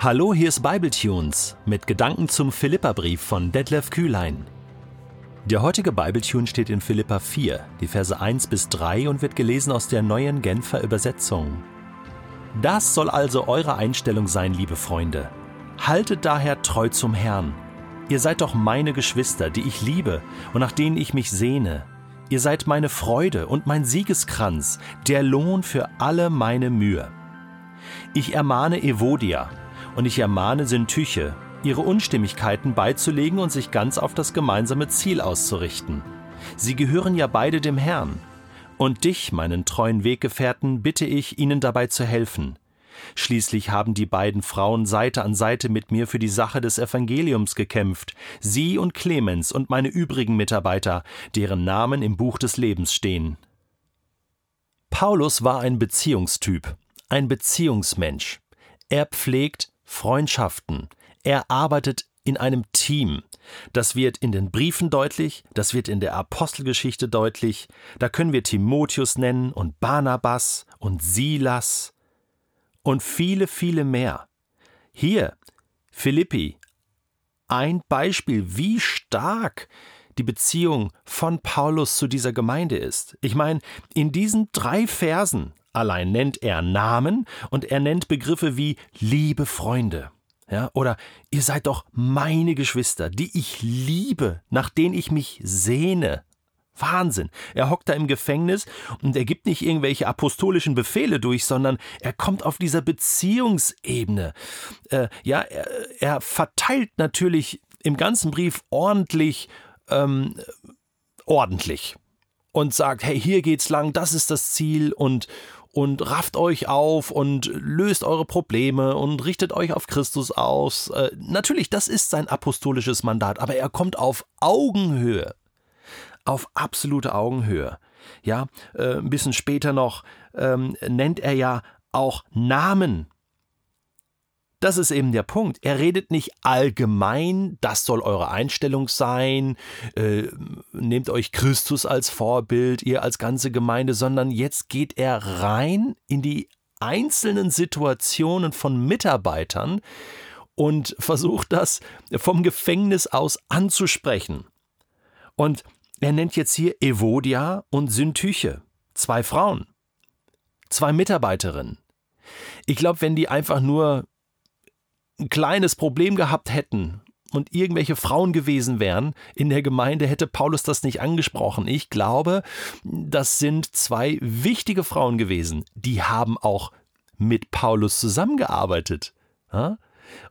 Hallo, hier ist Bibletunes mit Gedanken zum Philipperbrief von Detlef Kühlein. Der heutige Bibletune steht in Philippa 4, die Verse 1 bis 3 und wird gelesen aus der neuen Genfer Übersetzung. Das soll also eure Einstellung sein, liebe Freunde. Haltet daher treu zum Herrn. Ihr seid doch meine Geschwister, die ich liebe und nach denen ich mich sehne. Ihr seid meine Freude und mein Siegeskranz, der Lohn für alle meine Mühe. Ich ermahne Evodia und ich ermahne Syntyche, ihre Unstimmigkeiten beizulegen und sich ganz auf das gemeinsame Ziel auszurichten. Sie gehören ja beide dem Herrn. Und dich, meinen treuen Weggefährten, bitte ich, ihnen dabei zu helfen. Schließlich haben die beiden Frauen Seite an Seite mit mir für die Sache des Evangeliums gekämpft, sie und Clemens und meine übrigen Mitarbeiter, deren Namen im Buch des Lebens stehen. Paulus war ein Beziehungstyp, ein Beziehungsmensch. Er pflegt Freundschaften. Er arbeitet in einem Team. Das wird in den Briefen deutlich, das wird in der Apostelgeschichte deutlich. Da können wir Timotheus nennen und Barnabas und Silas und viele, viele mehr. Hier, Philippi, ein Beispiel, wie stark die Beziehung von Paulus zu dieser Gemeinde ist. Ich meine, in diesen drei Versen Allein nennt er Namen und er nennt Begriffe wie liebe Freunde. Ja, oder ihr seid doch meine Geschwister, die ich liebe, nach denen ich mich sehne. Wahnsinn. Er hockt da im Gefängnis und er gibt nicht irgendwelche apostolischen Befehle durch, sondern er kommt auf dieser Beziehungsebene. Äh, ja, er, er, verteilt natürlich im ganzen Brief ordentlich, ähm, ordentlich und sagt, hey, hier geht's lang, das ist das Ziel und, und rafft euch auf und löst eure Probleme und richtet euch auf Christus aus. Äh, natürlich, das ist sein apostolisches Mandat, aber er kommt auf Augenhöhe. Auf absolute Augenhöhe. Ja, äh, ein bisschen später noch ähm, nennt er ja auch Namen das ist eben der Punkt. Er redet nicht allgemein, das soll eure Einstellung sein, äh, nehmt euch Christus als Vorbild, ihr als ganze Gemeinde, sondern jetzt geht er rein in die einzelnen Situationen von Mitarbeitern und versucht das vom Gefängnis aus anzusprechen. Und er nennt jetzt hier Evodia und Syntyche, zwei Frauen, zwei Mitarbeiterinnen. Ich glaube, wenn die einfach nur ein kleines Problem gehabt hätten und irgendwelche Frauen gewesen wären in der Gemeinde, hätte Paulus das nicht angesprochen. Ich glaube, das sind zwei wichtige Frauen gewesen. Die haben auch mit Paulus zusammengearbeitet.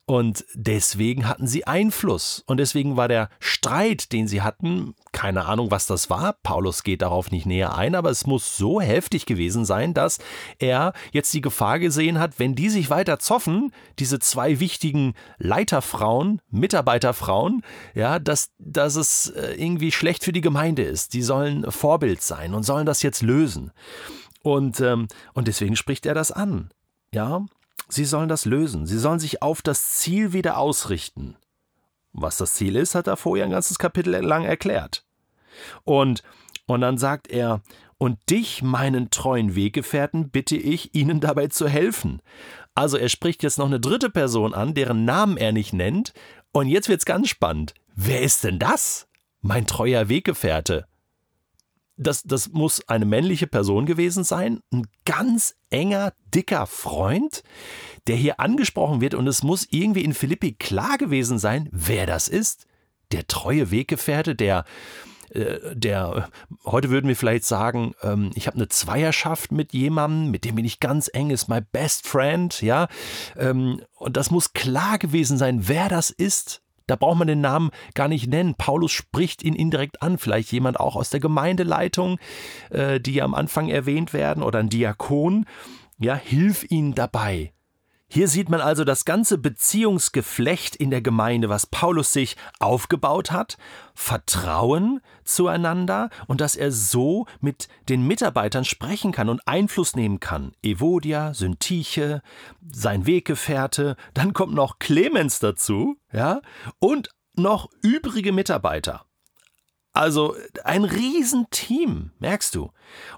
Und deswegen hatten sie Einfluss. Und deswegen war der Streit, den sie hatten, keine Ahnung, was das war. Paulus geht darauf nicht näher ein, aber es muss so heftig gewesen sein, dass er jetzt die Gefahr gesehen hat, wenn die sich weiter zoffen, diese zwei wichtigen Leiterfrauen, Mitarbeiterfrauen, ja, dass, dass es äh, irgendwie schlecht für die Gemeinde ist. Die sollen Vorbild sein und sollen das jetzt lösen. Und, ähm, und deswegen spricht er das an. Ja, Sie sollen das lösen. Sie sollen sich auf das Ziel wieder ausrichten. Was das Ziel ist, hat er vorher ein ganzes Kapitel lang erklärt. Und, und dann sagt er, und dich, meinen treuen Weggefährten, bitte ich, ihnen dabei zu helfen. Also er spricht jetzt noch eine dritte Person an, deren Namen er nicht nennt. Und jetzt wird's ganz spannend. Wer ist denn das? Mein treuer Weggefährte das, das muss eine männliche Person gewesen sein, ein ganz enger, dicker Freund, der hier angesprochen wird und es muss irgendwie in Philippi klar gewesen sein, wer das ist. Der treue Weggefährte, der, äh, der, heute würden wir vielleicht sagen, ähm, ich habe eine Zweierschaft mit jemandem, mit dem bin ich ganz eng, ist my best friend, ja. Ähm, und das muss klar gewesen sein, wer das ist. Da braucht man den Namen gar nicht nennen. Paulus spricht ihn indirekt an. Vielleicht jemand auch aus der Gemeindeleitung, äh, die ja am Anfang erwähnt werden, oder ein Diakon. Ja, hilf ihnen dabei. Hier sieht man also das ganze Beziehungsgeflecht in der Gemeinde, was Paulus sich aufgebaut hat, Vertrauen zueinander und dass er so mit den Mitarbeitern sprechen kann und Einfluss nehmen kann. Evodia, Syntyche, sein Weggefährte, dann kommt noch Clemens dazu, ja, und noch übrige Mitarbeiter. Also ein Riesenteam, merkst du.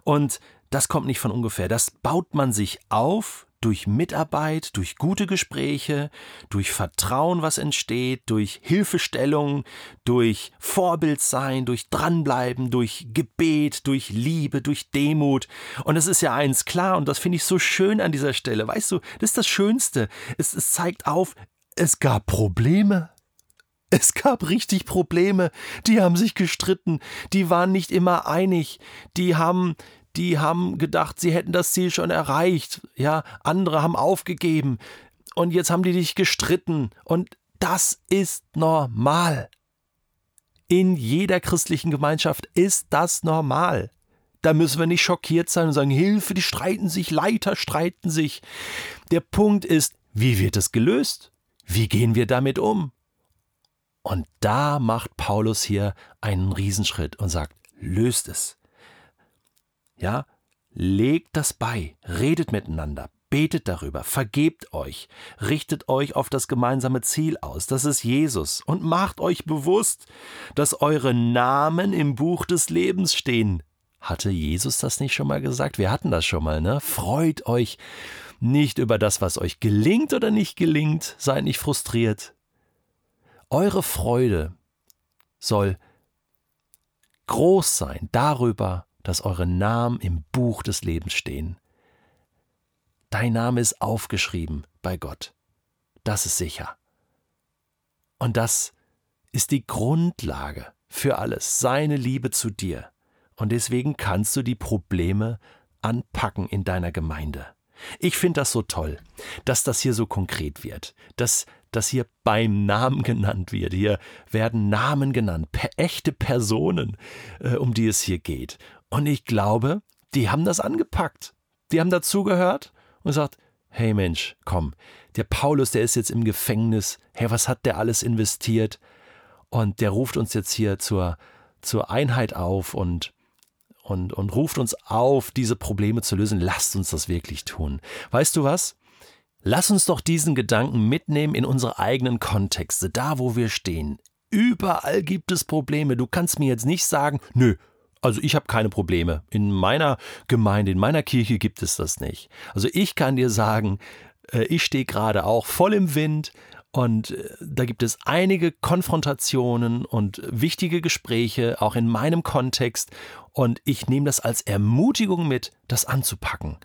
Und das kommt nicht von ungefähr. Das baut man sich auf durch Mitarbeit, durch gute Gespräche, durch Vertrauen, was entsteht, durch Hilfestellung, durch Vorbild sein, durch dranbleiben, durch Gebet, durch Liebe, durch Demut. Und es ist ja eins klar, und das finde ich so schön an dieser Stelle. Weißt du, das ist das Schönste. Es, es zeigt auf, es gab Probleme. Es gab richtig Probleme, die haben sich gestritten, die waren nicht immer einig, die haben die haben gedacht, sie hätten das Ziel schon erreicht. Ja, andere haben aufgegeben. Und jetzt haben die dich gestritten. Und das ist normal. In jeder christlichen Gemeinschaft ist das normal. Da müssen wir nicht schockiert sein und sagen, Hilfe, die streiten sich, Leiter streiten sich. Der Punkt ist, wie wird es gelöst? Wie gehen wir damit um? Und da macht Paulus hier einen Riesenschritt und sagt, löst es. Ja, legt das bei, redet miteinander, betet darüber, vergebt euch, richtet euch auf das gemeinsame Ziel aus, das ist Jesus, und macht euch bewusst, dass eure Namen im Buch des Lebens stehen. Hatte Jesus das nicht schon mal gesagt? Wir hatten das schon mal, ne? Freut euch nicht über das, was euch gelingt oder nicht gelingt, seid nicht frustriert. Eure Freude soll groß sein darüber, dass eure Namen im Buch des Lebens stehen. Dein Name ist aufgeschrieben bei Gott. Das ist sicher. Und das ist die Grundlage für alles, seine Liebe zu dir. Und deswegen kannst du die Probleme anpacken in deiner Gemeinde. Ich finde das so toll, dass das hier so konkret wird, dass das hier beim Namen genannt wird. Hier werden Namen genannt, per echte Personen, äh, um die es hier geht. Und ich glaube, die haben das angepackt. Die haben dazugehört und gesagt, hey Mensch, komm, der Paulus, der ist jetzt im Gefängnis, hey, was hat der alles investiert? Und der ruft uns jetzt hier zur, zur Einheit auf und, und, und ruft uns auf, diese Probleme zu lösen. Lasst uns das wirklich tun. Weißt du was? Lass uns doch diesen Gedanken mitnehmen in unsere eigenen Kontexte, da wo wir stehen. Überall gibt es Probleme. Du kannst mir jetzt nicht sagen, nö, also ich habe keine Probleme. In meiner Gemeinde, in meiner Kirche gibt es das nicht. Also ich kann dir sagen, äh, ich stehe gerade auch voll im Wind und äh, da gibt es einige Konfrontationen und wichtige Gespräche, auch in meinem Kontext. Und ich nehme das als Ermutigung mit, das anzupacken.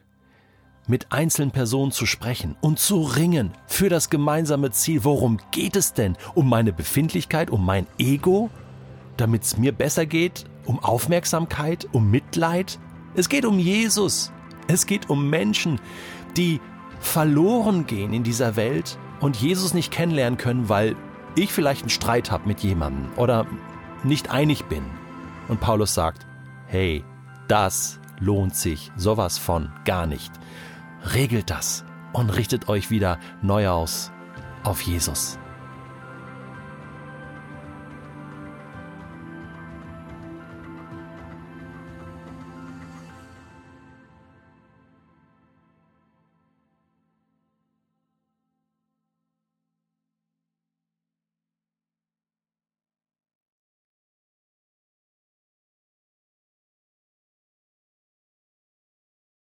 Mit einzelnen Personen zu sprechen und zu ringen für das gemeinsame Ziel. Worum geht es denn? Um meine Befindlichkeit, um mein Ego? Damit es mir besser geht um Aufmerksamkeit, um Mitleid. Es geht um Jesus. Es geht um Menschen, die verloren gehen in dieser Welt und Jesus nicht kennenlernen können, weil ich vielleicht einen Streit habe mit jemandem oder nicht einig bin. Und Paulus sagt, hey, das lohnt sich sowas von gar nicht. Regelt das und richtet euch wieder neu aus auf Jesus.